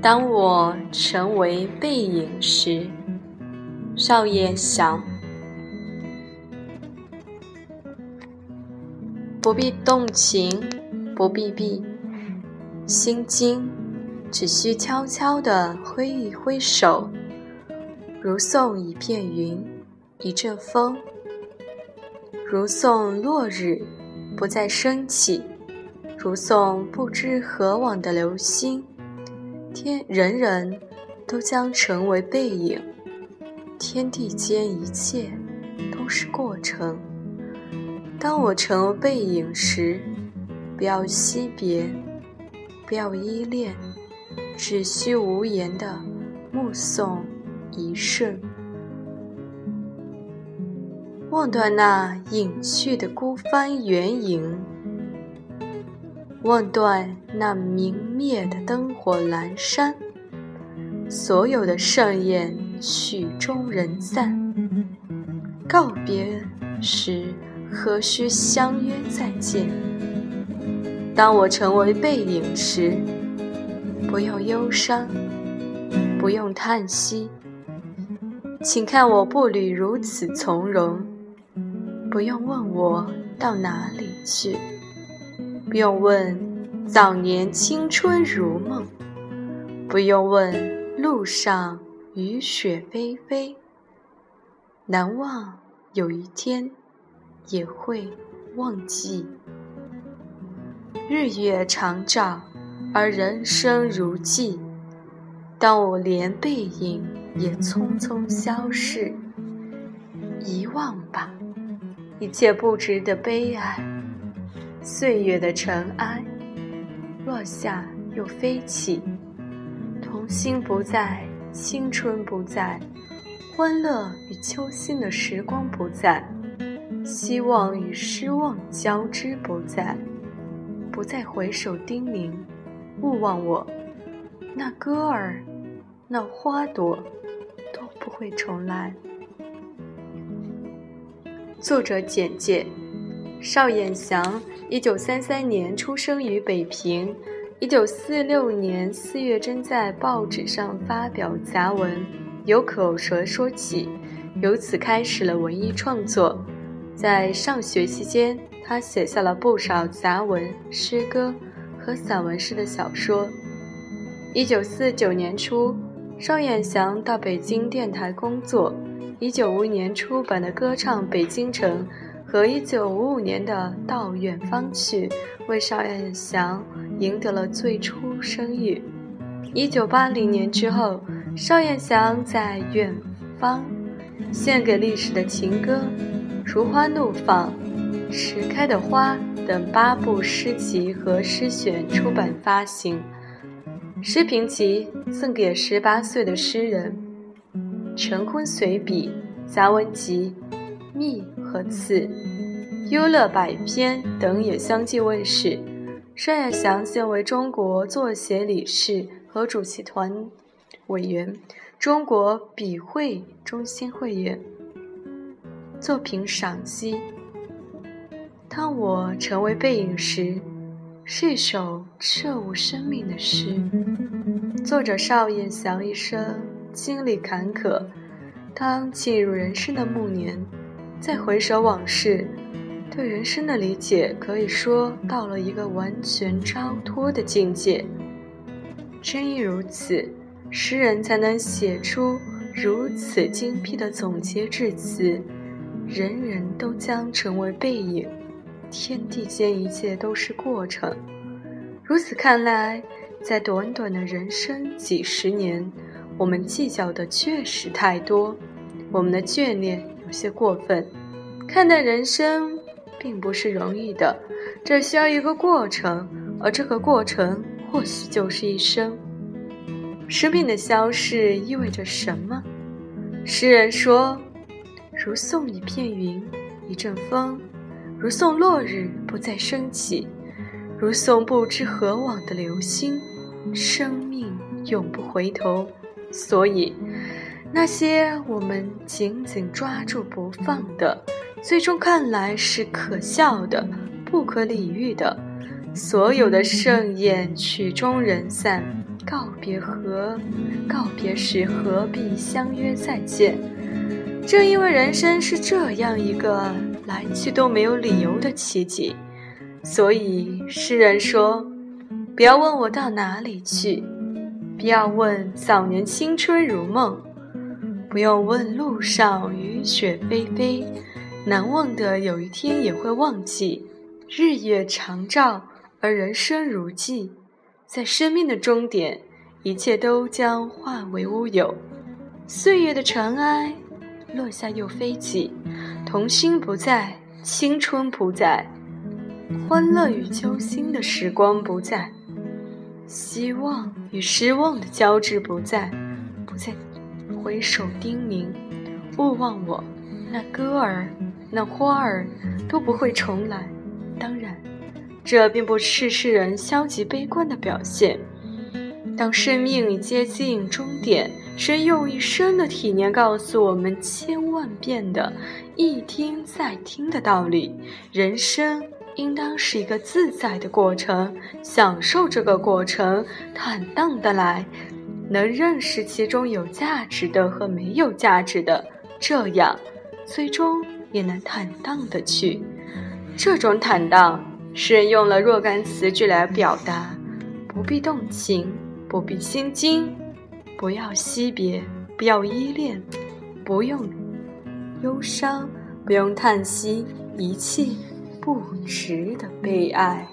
当我成为背影时，少爷想。不必动情，不必避心经，只需悄悄地挥一挥手，如送一片云，一阵风，如送落日不再升起，如送不知何往的流星。天，人人都将成为背影。天地间一切都是过程。当我成为背影时，不要惜别，不要依恋，只需无言的目送一瞬，望断那隐去的孤帆远影。望断那明灭的灯火阑珊，所有的盛宴曲终人散。告别时何须相约再见？当我成为背影时，不用忧伤，不用叹息，请看我步履如此从容，不用问我到哪里去。不用问早年青春如梦，不用问路上雨雪霏霏。难忘有一天也会忘记。日月长照，而人生如寄。当我连背影也匆匆消逝，遗忘吧，一切不值得悲哀。岁月的尘埃落下又飞起，童心不在，青春不在，欢乐与秋心的时光不在，希望与失望交织不在，不再回首叮咛，勿忘我，那歌儿，那花朵都不会重来。作者简介。邵衍祥，一九三三年出生于北平，一九四六年四月征在报纸上发表杂文，由口舌说起，由此开始了文艺创作。在上学期间，他写下了不少杂文、诗歌和散文式的小说。一九四九年初，邵衍祥到北京电台工作。一九五一年出版的歌唱《北京城》。和1955年的《到远方去》为邵燕祥赢得了最初声誉。1980年之后，邵燕祥在《远方》献给历史的情歌《如花怒放》《迟开的花》等八部诗集和诗选出版发行。诗评集赠给十八岁的诗人，晨昏随笔杂文集。密和次，优乐百篇等也相继问世。邵衍祥现为中国作协理事和主席团委员，中国笔会中心会员。作品赏析：当我成为背影时，是一首彻悟生命的诗。作者邵燕祥一生经历坎坷，当进入人生的暮年。再回首往事，对人生的理解可以说到了一个完全超脱的境界。正因如此，诗人才能写出如此精辟的总结致辞：人人都将成为背影，天地间一切都是过程。如此看来，在短短的人生几十年，我们计较的确实太多，我们的眷恋有。些过分，看待人生并不是容易的，这需要一个过程，而这个过程或许就是一生。生命的消逝意味着什么？诗人说：“如送一片云，一阵风，如送落日不再升起，如送不知何往的流星。生命永不回头，所以。”那些我们紧紧抓住不放的，最终看来是可笑的、不可理喻的。所有的盛宴曲终人散，告别何？告别时何必相约再见？正因为人生是这样一个来去都没有理由的奇迹，所以诗人说：“不要问我到哪里去，不要问早年青春如梦，不用问路上雨雪霏霏，难忘的有一天也会忘记。日月长照。”而人生如寄，在生命的终点，一切都将化为乌有。岁月的尘埃落下又飞起，童心不在，青春不在，欢乐与揪心的时光不在，希望与失望的交织不在，不再回首叮咛，勿忘我。那歌儿，那花儿，都不会重来。当然。这并不是世人消极悲观的表现。当生命已接近终点，谁用一生的体验告诉我们千万遍的一听再听的道理：人生应当是一个自在的过程，享受这个过程，坦荡的来，能认识其中有价值的和没有价值的，这样，最终也能坦荡的去。这种坦荡。诗人用了若干词句来表达：不必动情，不必心惊，不要惜别，不要依恋，不用忧伤，不用叹息，一切不值得悲哀。